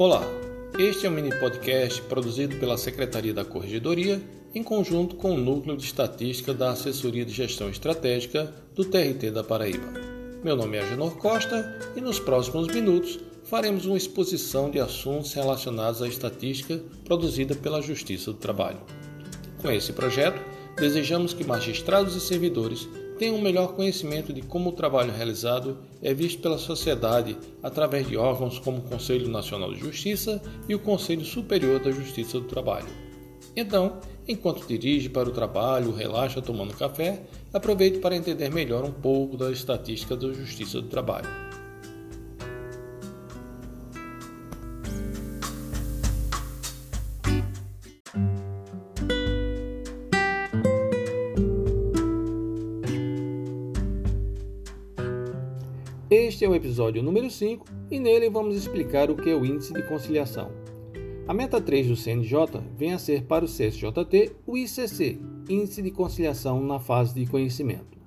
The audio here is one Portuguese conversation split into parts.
Olá, este é um mini podcast produzido pela Secretaria da Corregedoria em conjunto com o Núcleo de Estatística da Assessoria de Gestão Estratégica do TRT da Paraíba. Meu nome é Agenor Costa e nos próximos minutos faremos uma exposição de assuntos relacionados à estatística produzida pela Justiça do Trabalho. Com esse projeto, desejamos que magistrados e servidores tenham um melhor conhecimento de como o trabalho realizado é visto pela sociedade através de órgãos como o Conselho Nacional de Justiça e o Conselho Superior da Justiça do Trabalho. Então, enquanto dirige para o trabalho, relaxa tomando café, aproveite para entender melhor um pouco da estatística da Justiça do Trabalho. Este é o episódio número 5 e nele vamos explicar o que é o Índice de Conciliação. A meta 3 do CNJ vem a ser para o CSJT o ICC, Índice de Conciliação na Fase de Conhecimento.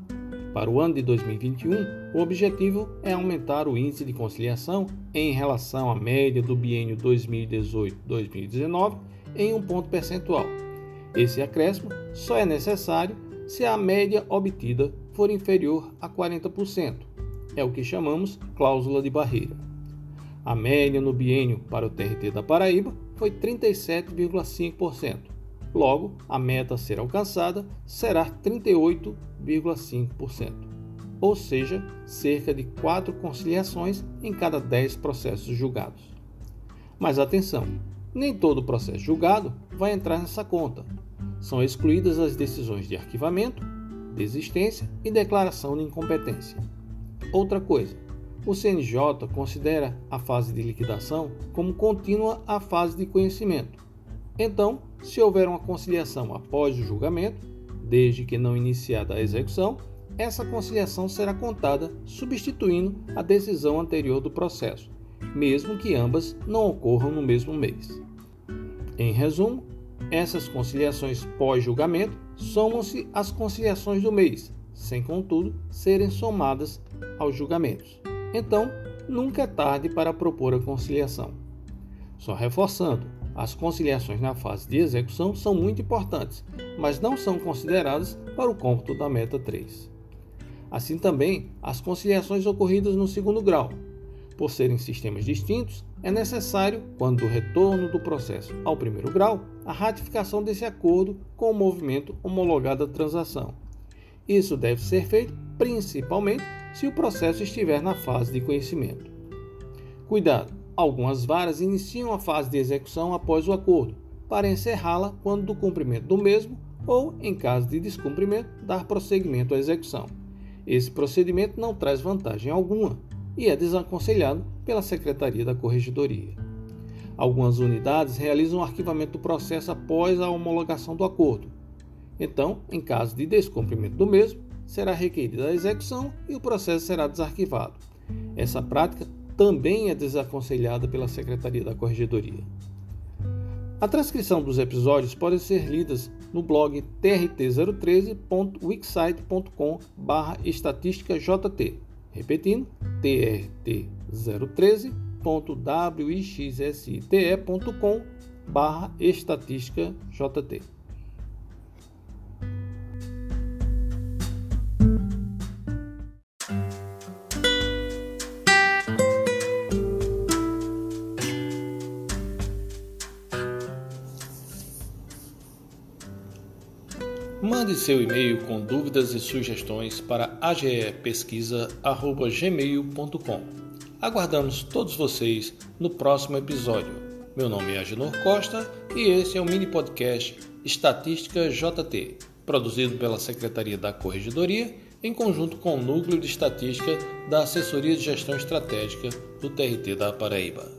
Para o ano de 2021, o objetivo é aumentar o índice de conciliação em relação à média do biênio 2018-2019 em um ponto percentual. Esse acréscimo só é necessário se a média obtida for inferior a 40%, é o que chamamos cláusula de barreira. A média no biênio para o TRT da Paraíba foi 37,5%. Logo, a meta a ser alcançada será 38,5%, ou seja, cerca de 4 conciliações em cada 10 processos julgados. Mas atenção, nem todo processo julgado vai entrar nessa conta. São excluídas as decisões de arquivamento, desistência e declaração de incompetência. Outra coisa, o CNJ considera a fase de liquidação como contínua à fase de conhecimento. Então, se houver uma conciliação após o julgamento, desde que não iniciada a execução, essa conciliação será contada substituindo a decisão anterior do processo, mesmo que ambas não ocorram no mesmo mês. Em resumo, essas conciliações pós-julgamento somam-se às conciliações do mês, sem contudo serem somadas aos julgamentos. Então, nunca é tarde para propor a conciliação. Só reforçando, as conciliações na fase de execução são muito importantes, mas não são consideradas para o cômputo da meta 3. Assim também, as conciliações ocorridas no segundo grau. Por serem sistemas distintos, é necessário, quando do retorno do processo ao primeiro grau, a ratificação desse acordo com o movimento homologado da transação, isso deve ser feito principalmente se o processo estiver na fase de conhecimento. Cuidado! Algumas varas iniciam a fase de execução após o acordo, para encerrá-la quando do cumprimento do mesmo ou, em caso de descumprimento, dar prosseguimento à execução. Esse procedimento não traz vantagem alguma e é desaconselhado pela Secretaria da Corregedoria. Algumas unidades realizam o arquivamento do processo após a homologação do acordo, então, em caso de descumprimento do mesmo, será requerida a execução e o processo será desarquivado. Essa prática também é desaconselhada pela Secretaria da Corregedoria. A transcrição dos episódios pode ser lidas no blog trt013.wixsite.com/estatísticajt. Repetindo, trt013.wixsite.com/estatísticajt. Mande seu e-mail com dúvidas e sugestões para agepesquisa.gmail.com. Aguardamos todos vocês no próximo episódio. Meu nome é Agenor Costa e esse é o mini podcast Estatística JT, produzido pela Secretaria da Corregedoria em conjunto com o Núcleo de Estatística da Assessoria de Gestão Estratégica do TRT da Paraíba.